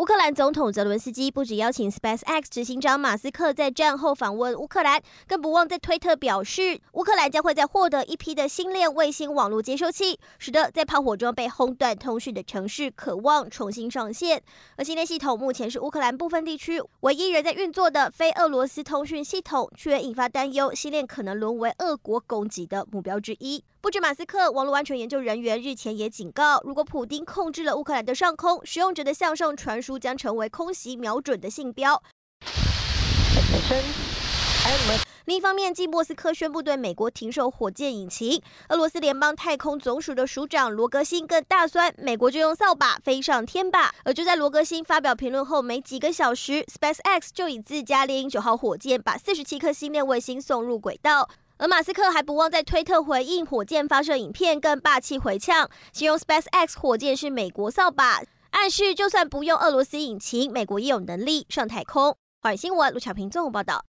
乌克兰总统泽伦斯基不止邀请 SpaceX 执行长马斯克在战后访问乌克兰，更不忘在推特表示，乌克兰将会在获得一批的星链卫星网络接收器，使得在炮火中被轰断通讯的城市渴望重新上线。而星链系统目前是乌克兰部分地区唯一仍在运作的非俄罗斯通讯系统，却引发担忧，星链可能沦为俄国攻击的目标之一。不止马斯克，网络安全研究人员日前也警告，如果普丁控制了乌克兰的上空，使用者的向上传输将成为空袭瞄准的信标。另一方面，继莫斯科宣布对美国停售火箭引擎，俄罗斯联邦太空总署的署长罗格辛更大酸，美国就用扫把飞上天吧。而就在罗格辛发表评论后没几个小时，SpaceX 就以自家猎鹰九号火箭把四十七颗星链卫星送入轨道。而马斯克还不忘在推特回应火箭发射影片，更霸气回呛，形容 SpaceX 火箭是美国扫把，暗示就算不用俄罗斯引擎，美国也有能力上太空。华语新闻，陆巧平综合报道。